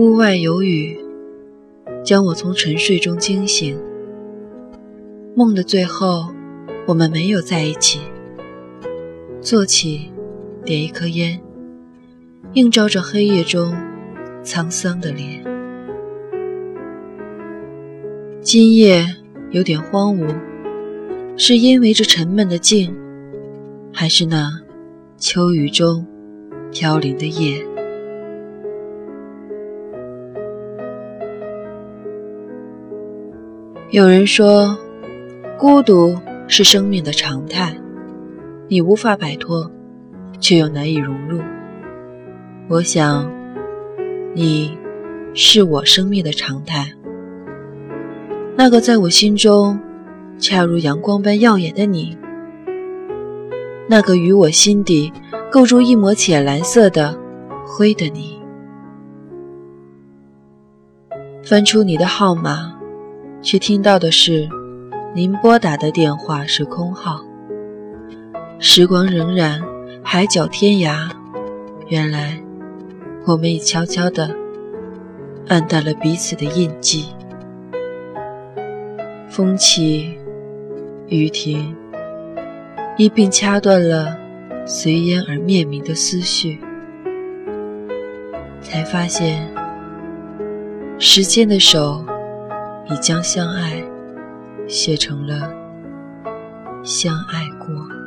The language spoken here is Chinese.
屋外有雨，将我从沉睡中惊醒。梦的最后，我们没有在一起。坐起，点一颗烟，映照着黑夜中沧桑的脸。今夜有点荒芜，是因为这沉闷的静，还是那秋雨中飘零的叶？有人说，孤独是生命的常态，你无法摆脱，却又难以融入。我想，你是我生命的常态，那个在我心中恰如阳光般耀眼的你，那个与我心底构筑一抹浅蓝色的灰的你。翻出你的号码。却听到的是，您拨打的电话是空号。时光荏苒，海角天涯，原来我们已悄悄地暗淡了彼此的印记。风起，雨停，一并掐断了随烟而灭明的思绪，才发现时间的手。已将相爱写成了相爱过。